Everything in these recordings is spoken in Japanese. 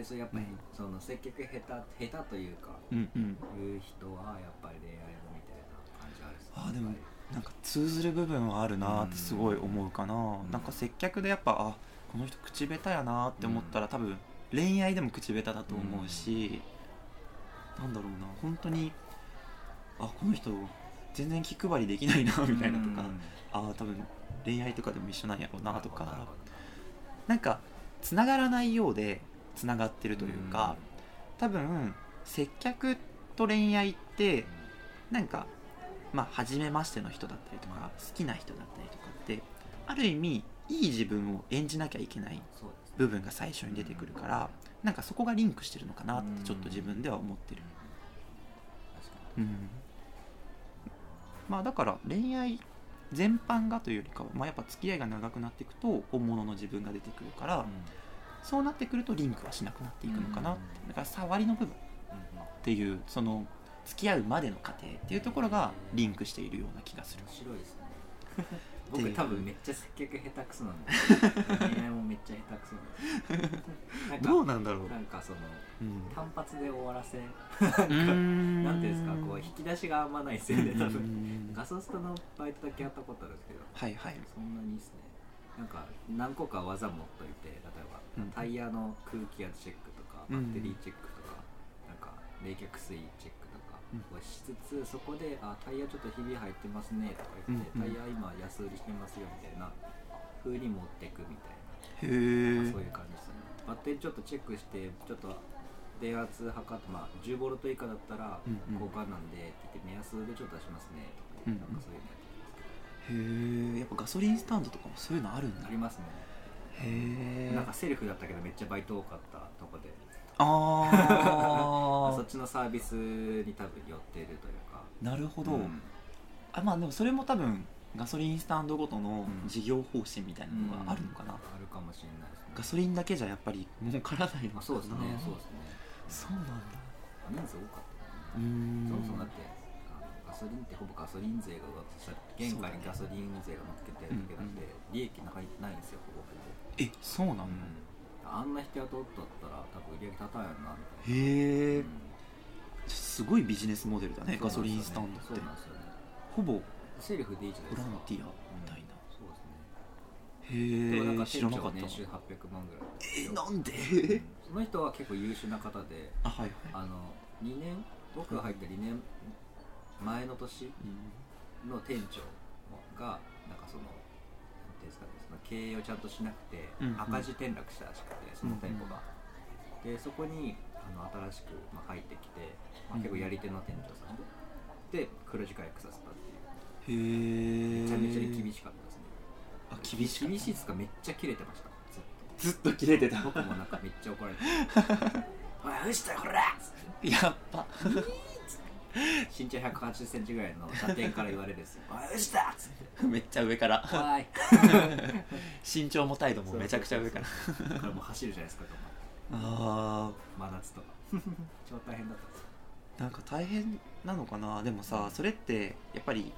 でそれやっぱり、うんその接客下手下手というかうんうん。いう人はやっぱり恋愛のみたいな感じあるね。あーでもなんか通ずる部分はあるなってすごい思うかな、ん。なんか接客でやっぱあこの人口下手やなって思ったら、多分恋愛でも口下手だと思うし、なんだろうな。本当にあこの人全然気配りできないなみたいなとか、うん。ああ多分恋愛とかでも一緒なんやろうなとか、なんかつながらないようでつながってるというか、多分接客と恋愛ってなんかまあ初めましての人だったりとか好きな人だったりとかってある意味いい自分を演じなきゃいけない部分が最初に出てくるからなんかそこがリンクしてるのかなってちょっと自分では思ってる、うん、まあだから恋愛全般がというよりかは、まあ、やっぱ付き合いが長くなっていくと本物の自分が出てくるから、にそうなってくるとリンクはしなくなっていくのかなだから触りの部分。っていうその付き合うまでの過程っていうところがリンクしているような気がする。面白いですね。僕多分めっちゃ接客下手くそなんで。恋愛もめっちゃ下手くそなんで。なんかどうなんだろう、なんかそのうん。単発で終わらせ。なんていうんですかこう引き出しがあんまないですよね多う分ん。ガソスタのバイトだけやったことあるんですけど。はいはい。そんなにですねなんか何個か技持っといて例えば、うん。タイヤの空気圧チェックとかうん。バッテリーチェックとか、なんか冷却水チェックとかうん。をしつつそこであタイヤちょっとひび入ってますねとか言って、うんうん。タイヤ今安売りしてますよみたいな風に持ってくみたいへな、えそういう感じですね。バッテリーちょっとチェックしてちょっと電圧測ってまあ10ボルト以下だったらうんうん。交換なんでって言って目安でちょっと出しますねとかうん。なんかそういうのやってへえやっぱガソリンスタンドとかもそういうのあるんだ。ありますね。へえなんかセルフだったけどめっちゃバイト多かったとこで。あ そっちのサービスに多分寄ってるというか。あなるほど、うん。あまあでもそれも多分ガソリンスタンドごとのうん。事業方針みたいなのがあるのかな、あるかもしれないですね。ガソリンだけじゃやっぱり儲からないのかな。あそうですねそうですね。そうなんだ。人数多かったうーん。そもそもだってガソリンってほぼガソリン税が上がってさ原価にガソリン税が乗っけてるだけなんで、利益なないんですよほぼほぼ。えそうなん。だ、あんな人雇っとったら多分売り上げ高いやんなみたいなへえ、うんすごいビジネスモデルだねガソリンスタンドって。そうなんですよね。ほぼセルフでいいじゃないボですか。ランティアみたいな、そうですね。へでもなんかえ知らなかった。店長年収800万ぐらいえなんで？うん。その人は結構優秀な方であはいはい。あの2年僕が入った2年前の年うん。の店長がなんかそのなんていうんですかねその経営をちゃんとしなくて赤字転落したらしくてその店舗が、でそこにあの新しく、まあ、入ってきて、まあ、結構やり手の店長さんで、で黒字化役させたっていう。へえめちゃめちゃに厳しかったですね。あ厳しかった。厳しいっかめっちゃキレてました。ずっと。ずっと切れてた。僕もなんかめっちゃ怒られて「おい藤田こら!」っつって。やっぱ 身長1 8 0センチぐらいの射程から言われるんですよ「おい藤田!」っつって。めっちゃ上から「おい! 」身長も態度もめちゃくちゃ上から。だからもう走るじゃないですか あ真夏と。か超大変だった。んですよーなんか大変なのかな。でもさそれってやっぱり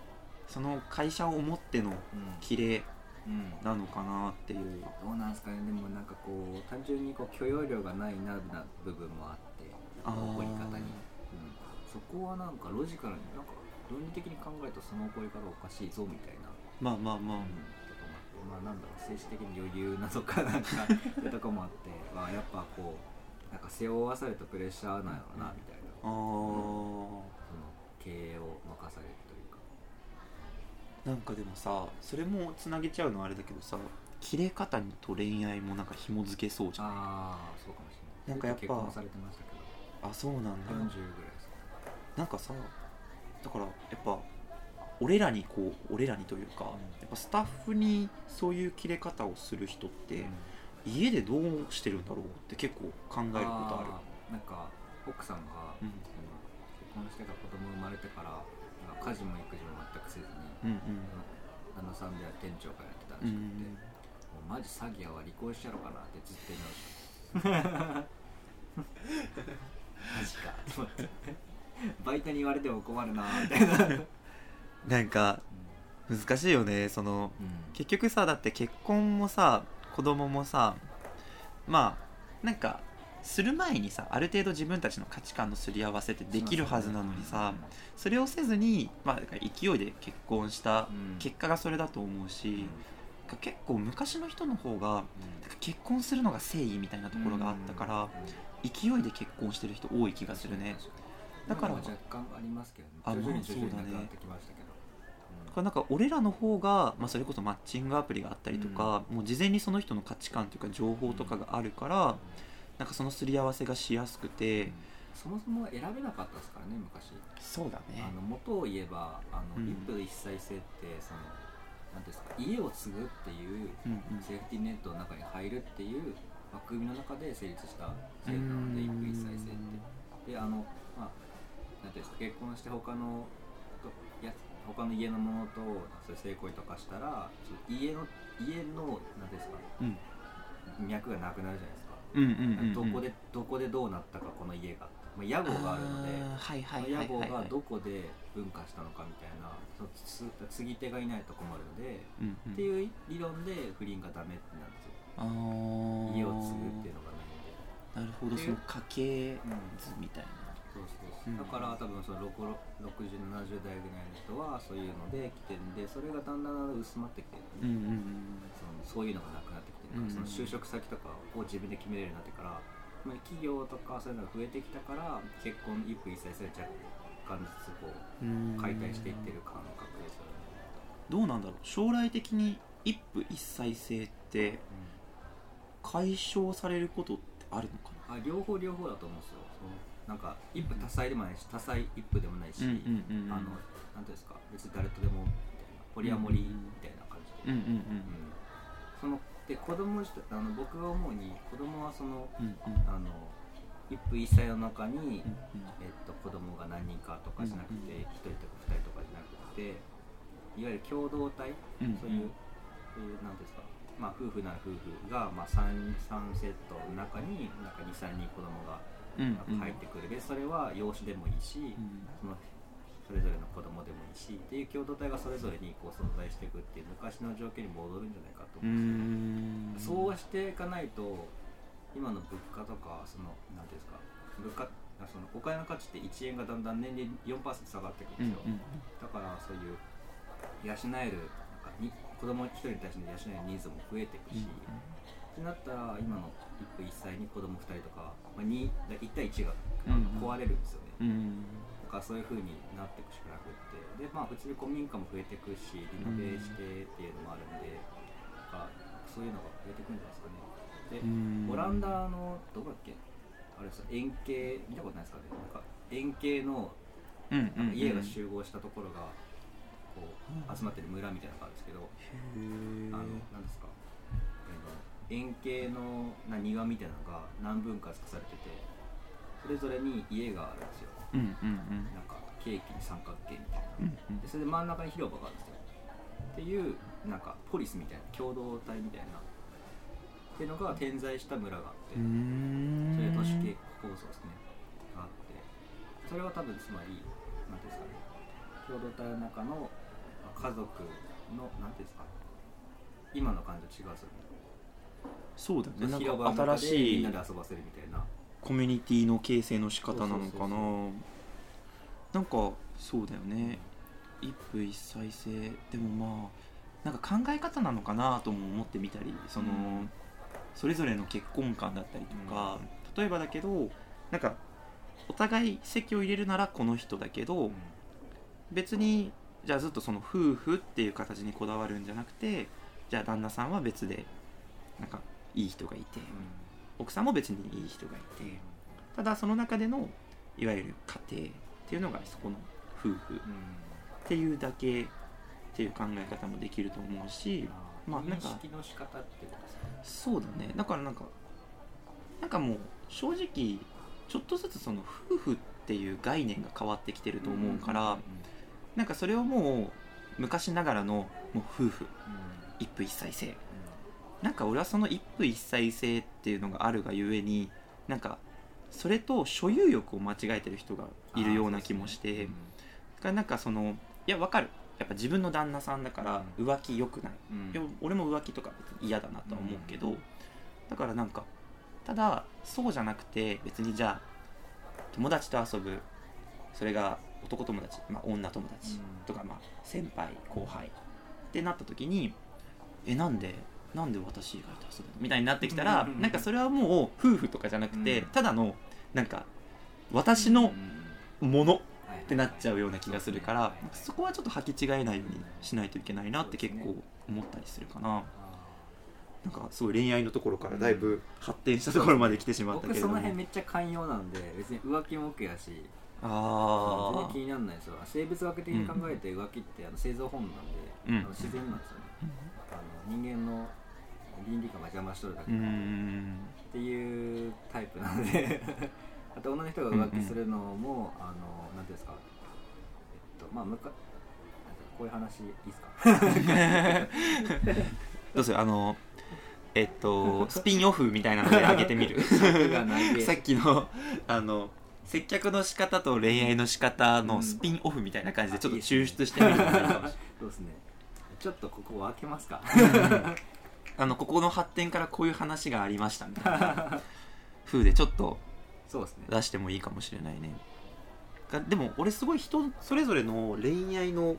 その会社を思っての綺麗うん、なのかなっていう。どうなんですかね。でもなんかこう単純にこう許容量がないなな部分もあって。あー。怒り方に、うん、そこはなんかロジカルになんか論理的に考えるとその怒り方おかしいぞみたいな。まあまあまあ。うん、まあなんだろう政治的に余裕なのかなんかいうとこもあって、まあ、やっぱこうなんか背負わされたプレッシャーなんやろなみたいな。あー。その経営を任されるというか。なんかでもさそれもつなげちゃうのはあれだけどさ切れ方と恋愛もなんか紐付けそうじゃんああそうかもしれない。なんかやっぱ結婚されてましたけど。あそうなんだ。40ぐらいなんかさだからやっぱ俺らにこう俺らにというか、うん。やっぱスタッフにそういう切れ方をする人って、うん。家でどうしてるんだろうって結構考えることある。ーなんか奥さんが、うん。その結婚してから子供生まれてから家事も育児も全くせずに、うん旦那さんでは店長がやってたらうんうしくて、ん。もうマジ詐欺やわ離婚してやろうかなってずっと言い直して マジかと思って バイトに言われても困るなみたいな、う んなんか難しいよねそのうん。結局さだって結婚もさ子供もさまあなんかする前にさある程度自分たちの価値観のすり合わせってできるはずなのにさそれをせずに、まあ、だから勢いで結婚したうん。結果がそれだと思うし、うん。結構昔の人の方が結婚するのが誠意みたいなところがあったから、勢いで結婚してる人多い気がするね。だからだから。若干ありますけどね。あ徐々にまあ徐々になくなってきましたけど。だからなんか俺らの方が、まあ、それこそマッチングアプリがあったりとか、もう事前にその人の価値観というか情報とかがあるから、なんかそのすり合わせがしやすくて、そもそも選べなかったですからね昔。そうだね。あの元を言えばあの、うん。一夫一妻制ってそのなんですか家を継ぐっていううんうん。セーフティーネットの中に入るっていう枠組みの中で成立した制度なので一うん。夫一妻制って。であのまあなんていうんですか結婚して他のとや他の家のものとそういう性行為とかしたら家の家のなんていうんですかうん。脈がなくなるじゃないですか、うんうんうんうんどこでどこでどうなったかこの家が、まあ、屋号があるのではいはいその屋号がどこで分化したのかみたいなそのつ継ぎ手がいないと困るので、うんうん。っていう理論で不倫がダメってなるんですよ。家を継ぐっていうのがないんで。なるほどその家系うん図みたいなそうそうそう。うんだから多分その6070代ぐらいの人はそういうので来てるんでそれがだんだん薄まってきてる。うんそのそういうのがなくなってきてるその就職先とかを自分で決めれるようになってから、まあ、企業とかそういうのが増えてきたから結婚一夫一妻制若干ずつこううん解体していってる感覚ですよね、どうなんだろう。将来的に一夫一妻制って解消されることってあるのかな？あ両方両方だと思うんですよなんか一夫多妻でもないし多妻一夫でもないし、うんうんうんうん。あのなんていうんですか別に誰とでもみたいなポリアモリーみたいな感じで、うんうんうん。そので子供あの僕が思うに子供はそのうんうん。あの一夫一妻の中に、うんえっと、子供が何人かとかじゃなくてうんうん一、人とか二人とかじゃなくていわゆる共同体、うんそういう、そういうなんていうんですか、まあ、夫婦なら夫婦が、まあ、3, 三セットの中になんか23人子供がうんうん入ってくる。でそれは養子でもいいし、うん。そのそれぞれの子供でもいいしっていう共同体がそれぞれにこう存在していくっていう昔の条件に戻るんじゃないかとう思うんですよ、ん。そうはしていかないと今の物価とかそのなんていうんですか物価あそのお金の価値って1円がだんだん年々4%下がってくうんんですよ、だからそういう養えるなんかに子供一人に対して養える人数も増えていくし、ってなったら今の一夫一妻に子供2人とか、まあ、2 1対1がうん壊れるんですよね、うんだからそういう風になっていくしかなくって。でまあ普通に古民家も増えていくしリノベしてっていうのもあるんで、なんかそういうのが増えていくんじゃないですかね。で、うんオランダのどこだっけ？あれさ円形見たことないですかね？なんか円形のうんうんうん。家が集合したところがこう集まってる村みたいなのがあるんですけど、あのなんですか？あの円形のな庭みたいなのが何分割かされててそれぞれに家があるんですよ。うんうんうん。なんかケーキに三角形みたいな。うんうん。でそれで真ん中に広場があるんですよ。っていうなんかポリスみたいな共同体みたいな。っていうのが点在した村があって、そういう都市計画構想ですね。があってそれは多分つまり何ていうんですかね。共同体の中のまあ家族の何ていうんですか。今の感じと違うですよねそうだね。なんか新しいみんなで遊ばせるみたいな。コミュニティの形成の仕方なのかな。なんかそうだよね。一夫一妻制。でもまあなんか考え方なのかなとも思ってみたりその、うん。それぞれの結婚観だったりとか、例えばだけどなんかお互い席を入れるならこの人だけど、別にじゃあずっとその夫婦っていう形にこだわるんじゃなくてじゃあ旦那さんは別でなんかいい人がいて奥さんも別にいい人がいてただその中でのいわゆる家庭っていうのがそこの夫婦っていうだけっていう考え方もできると思うしまあなんか認識の仕方ってことですか？そうだね。だからなんかなんかもう正直ちょっとずつその夫婦っていう概念が変わってきてると思うから、なんかそれをもう昔ながらのもう夫婦一夫一妻制なんか俺はその一夫一妻制っていうのがあるがゆえになんかそれと所有欲を間違えてる人がいるような気もして、だからなんかそのいやわかる。やっぱ自分の旦那さんだから浮気良くない、いや俺も浮気とか別に嫌だなとは思うけど、だからなんかただそうじゃなくて別にじゃあ友達と遊ぶ。それが男友達、まあ、女友達とか、まあ、先輩後輩ってなった時にえなんでなんで私以外と遊ぶのみたいになってきたら、うんなんかそれはもう夫婦とかじゃなくて、うん。ただのなんか私のものっってなっちゃうような気がするから、そこはちょっと履き違えないようにしないといけないなって結構思ったりするかな。なんかすごい恋愛のところからだいぶ発展したところまで来てしまったけども、の辺めっちゃ寛容なんで別に浮気も OK やし。全あ然気にならないですよ。生物学的に考えて浮気ってあの生存本能なんで、うん。あの自然なんですよね、あの人間の倫理観が邪魔しとるだけうっんていうタイプなので。あと女の人が浮気するのも、あのなんていうんですか。えっとまあむかこういう話いいですか？どうする？あのえっとスピンオフみたいなので上げてみる。さっきのあの接客の仕方と恋愛の仕方のスピンオフみたいな感じでちょっと抽出してみるのがいいかもしそうですね。ちょっとここ分けますか？あのここの発展からこういう話がありましたみたいな風でちょっとそうですね出してもいいかもしれないね。がでも俺すごい人それぞれの恋愛の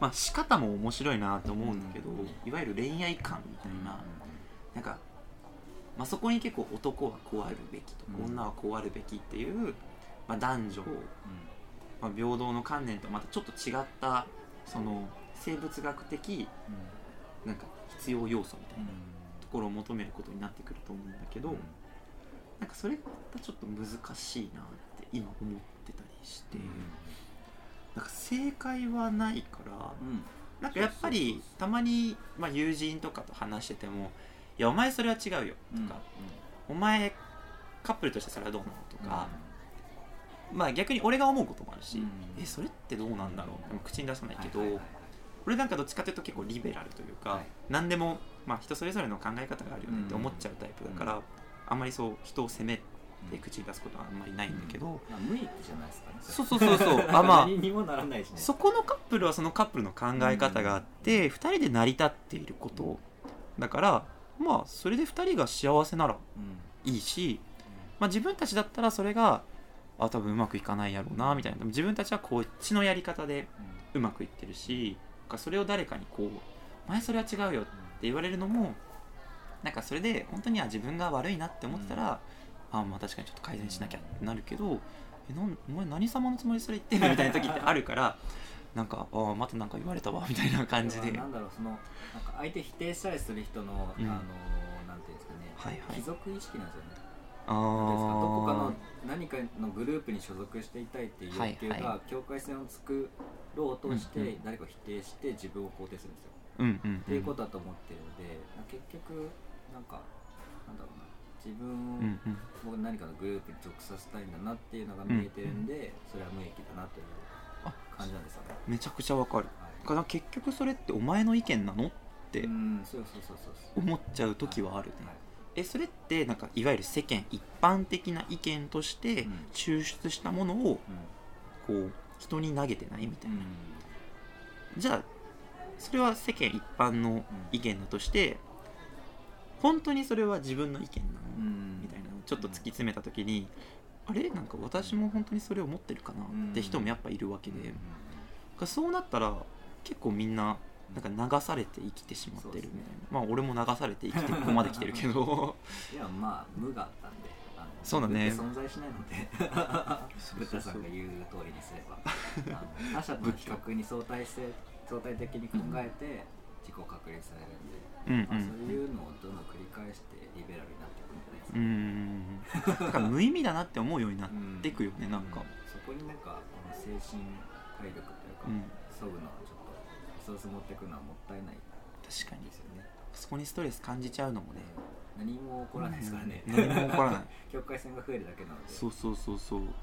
まあ仕方も面白いなと思うんだけど、うんいわゆる恋愛観みたいな、なんか、まあ、そこに結構男はこうあるべきとか、うん。女はこうあるべきっていう、まあ、男女、まあ、平等の観念とまたちょっと違ったその生物学的なんか必要要素みたいなところを求めることになってくると思うんだけど、なんかそれがまたちょっと難しいなって今思ってたりして、なんか正解はないから、なんかやっぱりたまに、まあ、友人とかと話してても「いやお前それは違うよ」とか、お前カップルとしてそれはどうなの?」とか、まあ逆に俺が思うこともあるし「うん。えそれってどうなんだろう?」でも口に出さないけど、俺なんかどっちかというと結構リベラルというか、はい。何でも、まあ、人それぞれの考え方があるよねって思っちゃうタイプだから、うんあんまりそう人を責めて口に出すことはあんまりないんだけど、まあ無益じゃないですかね。そうそうそうそう。あまあ何にもならないしね。そこのカップルはそのカップルの考え方があって、2人で成り立っていること。だからまあそれで2人が幸せならうんいいし、まあ、自分たちだったらそれがあ多分うまくいかないやろうなみたいな。自分たちはこっちのやり方でうまくいってるしなんかそれを誰かにこう「前それは違うよ」って言われるのもなんかそれで本当には自分が悪いなって思ってたら、ああまあ確かにちょっと改善しなきゃってなるけど「えなんお前何様のつもりでそれ言ってんの?」みたいな時ってあるから なんか「ああまたなんか言われたわ」みたいな感じで。なんだろうそのなんか相手否定したりする人の、うん。あのなんていうんですかね、はいはい。貴族意識なんですよねどこかあの何かのグループに所属していたいっていう欲求はい。はが境界線を作ろうとして、誰かを否定して自分を肯定するんですよ、うんうんっていうことだと思ってるので結局なんかなんだろうな。自分を、何かのグループに属させたいんだなっていうのが見えてるんで、それは無益だなというあ感じなんですよね。めちゃくちゃわかる。はい。だから結局それってお前の意見なのって思っちゃう時はあるね、はいえそれってなんかいわゆる世間一般的な意見としてうん。抽出したものをこう人に投げてないみたいな、じゃあそれは世間一般の意見だとして本当にそれは自分の意見なの、うん。みたいなちょっと突き詰めた時に、あれ？なんか私も本当にそれを思ってるかな？って人もやっぱいるわけで、うん。そうなったら結構みんななんか流されて生きてしまってるみたいな、まあ俺も流されて生きてここまで来てるけど。いやまあ無があったんで。そうだね。存在しないので。ブッダさんが言う通りにすれば。他者との比較に相対性相対的に考えて自己確立されるんで、うんうん。まあ、そういうのをどんどん繰り返してリベラルになっていくんじゃないですか、うーんだから無意味だなって思うようになっていくよね、なんか、そこになんかこの精神体力というか、うん、そぐのはちょっとリソース持っていくのはもったいない。確かに。ですよね。そこにストレス感じちゃうのもね。何も起こらないですからね、うん。何も起こらない。境界線が増えるだけなので。そうそうそうそう。うん。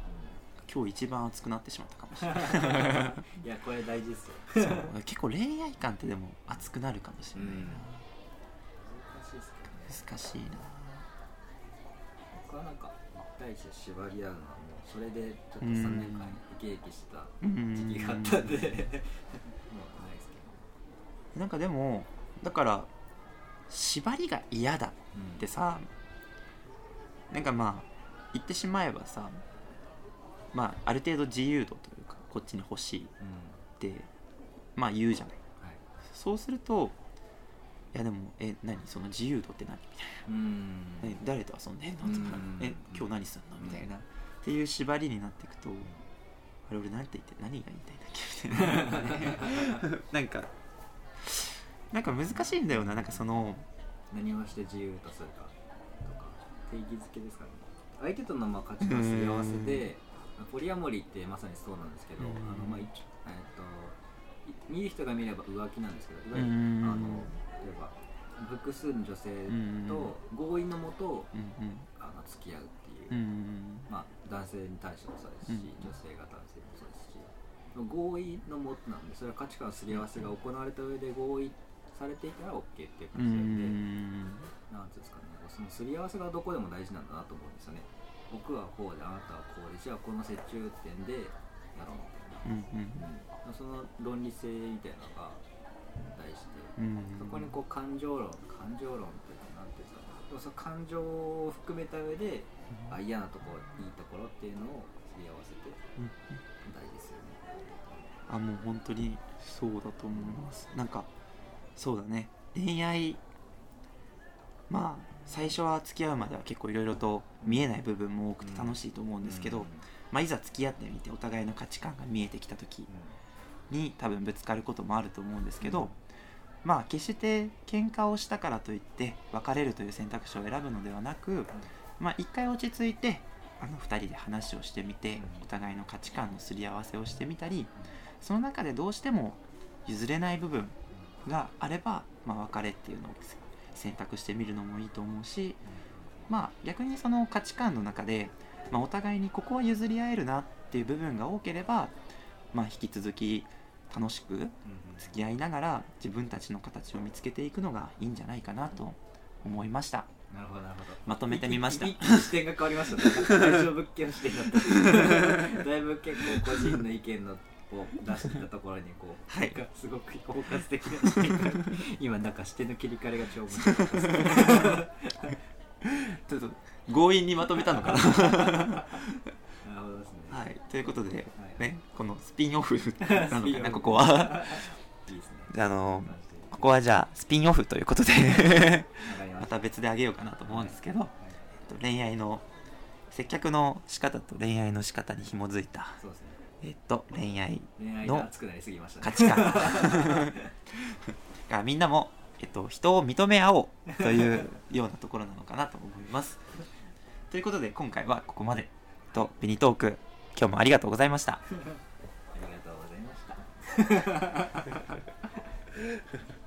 今日一番熱くなってしまったかもしれない いやこれ大事っすよ。そう。結構恋愛観ってでも熱くなるかもしれないな、難しいっすけどね。難しいな。僕はなんか一対一で縛り合うのはもうそれでちょっと3年間生き生きしたうん。時期があったんで。もうないですけなんかでもだから縛りが嫌だってさなんかまあ言ってしまえばさまあある程度自由度というかこっちに欲しいっうん。てまあ言うじゃない。はい。そうするといやでもえ何？その自由度って何？みたいうん。な、え誰と遊んでんの？とかうん。え今日何すんの？みたいな。っていう縛りになっていくとあれ俺なんて言って何が言いたいんだっけ？みたいな。なんかなんか難しいんだよななんかその何をして自由とするかとか定義づけですかね。相手とのまあ価値観すり合わせでポリアモリーってまさにそうなんですけどうん。あのまあ一えっとい見る人が見れば浮気なんですけどいわゆるうん。あの例えば複数の女性と合意のもとあの付き合うっていう、うんまあ、男性に対してもそうですし、うん。女性が男性にもそうですし。合意のもとなんでそれは価値観のすり合わせが行われた上で合意されていたら OK っていうう感じで、ん。なんていうんですかねそのすり合わせがどこでも大事なんだなと思うんですよね。僕はこうであなたはこうでじゃあこの折衷点でやろうみたいな、うんうん、その論理性みたいなのが大事で、うん。そこにこう感情論感情論っていうかなんていうんですかね。でもその感情を含めた上で、あ嫌なところいいところっていうのをすり合わせてうん。大事ですよね。あもう本当にそうだと思います。なんかそうだね。恋愛まあ最初は付き合うまでは結構いろいろと見えない部分も多くて楽しいと思うんですけど、うん。まあ、いざ付き合ってみてお互いの価値観が見えてきた時に多分ぶつかることもあると思うんですけど、うん。まあ決して喧嘩をしたからといって別れるという選択肢を選ぶのではなく、まあ一回落ち着いてあの2人で話をしてみて、うん。お互いの価値観のすり合わせをしてみたりその中でどうしても譲れない部分があれば、まあ、別れっていうのを選択してみるのもいいと思うし、まあ逆にその価値観の中で、まあ、お互いにここは譲り合えるなっていう部分が多ければ、まあ、引き続き楽しく付き合いながら自分たちの形を見つけていくのがいいんじゃないかなと思いました。なるほどなるほど。まとめてみました。視点が変わりました。ね物件の視点だった。だいぶ結構個人の意見のを出したところにこう、はい。なんかすごく包括的な。今なんか視点の切り替えが超面白かったですちょっと強引にまとめたのかな。なるほどですね。はい。ということで、はい。ね、このスピンオフなのかなここは。いいですね。あのここはじゃあスピンオフということでました別であげようかなと思うんですけど、はい。えっと恋愛の接客の仕方と恋愛の仕方に紐づいた、そうですねえっと、恋愛のが熱くなりすぎましたね価値観 がみんなも、えっと、人を認め合おうというようなところなのかなと思います。ということで今回はここまでとビニトーク今日もありがとうございました。ありがとうございました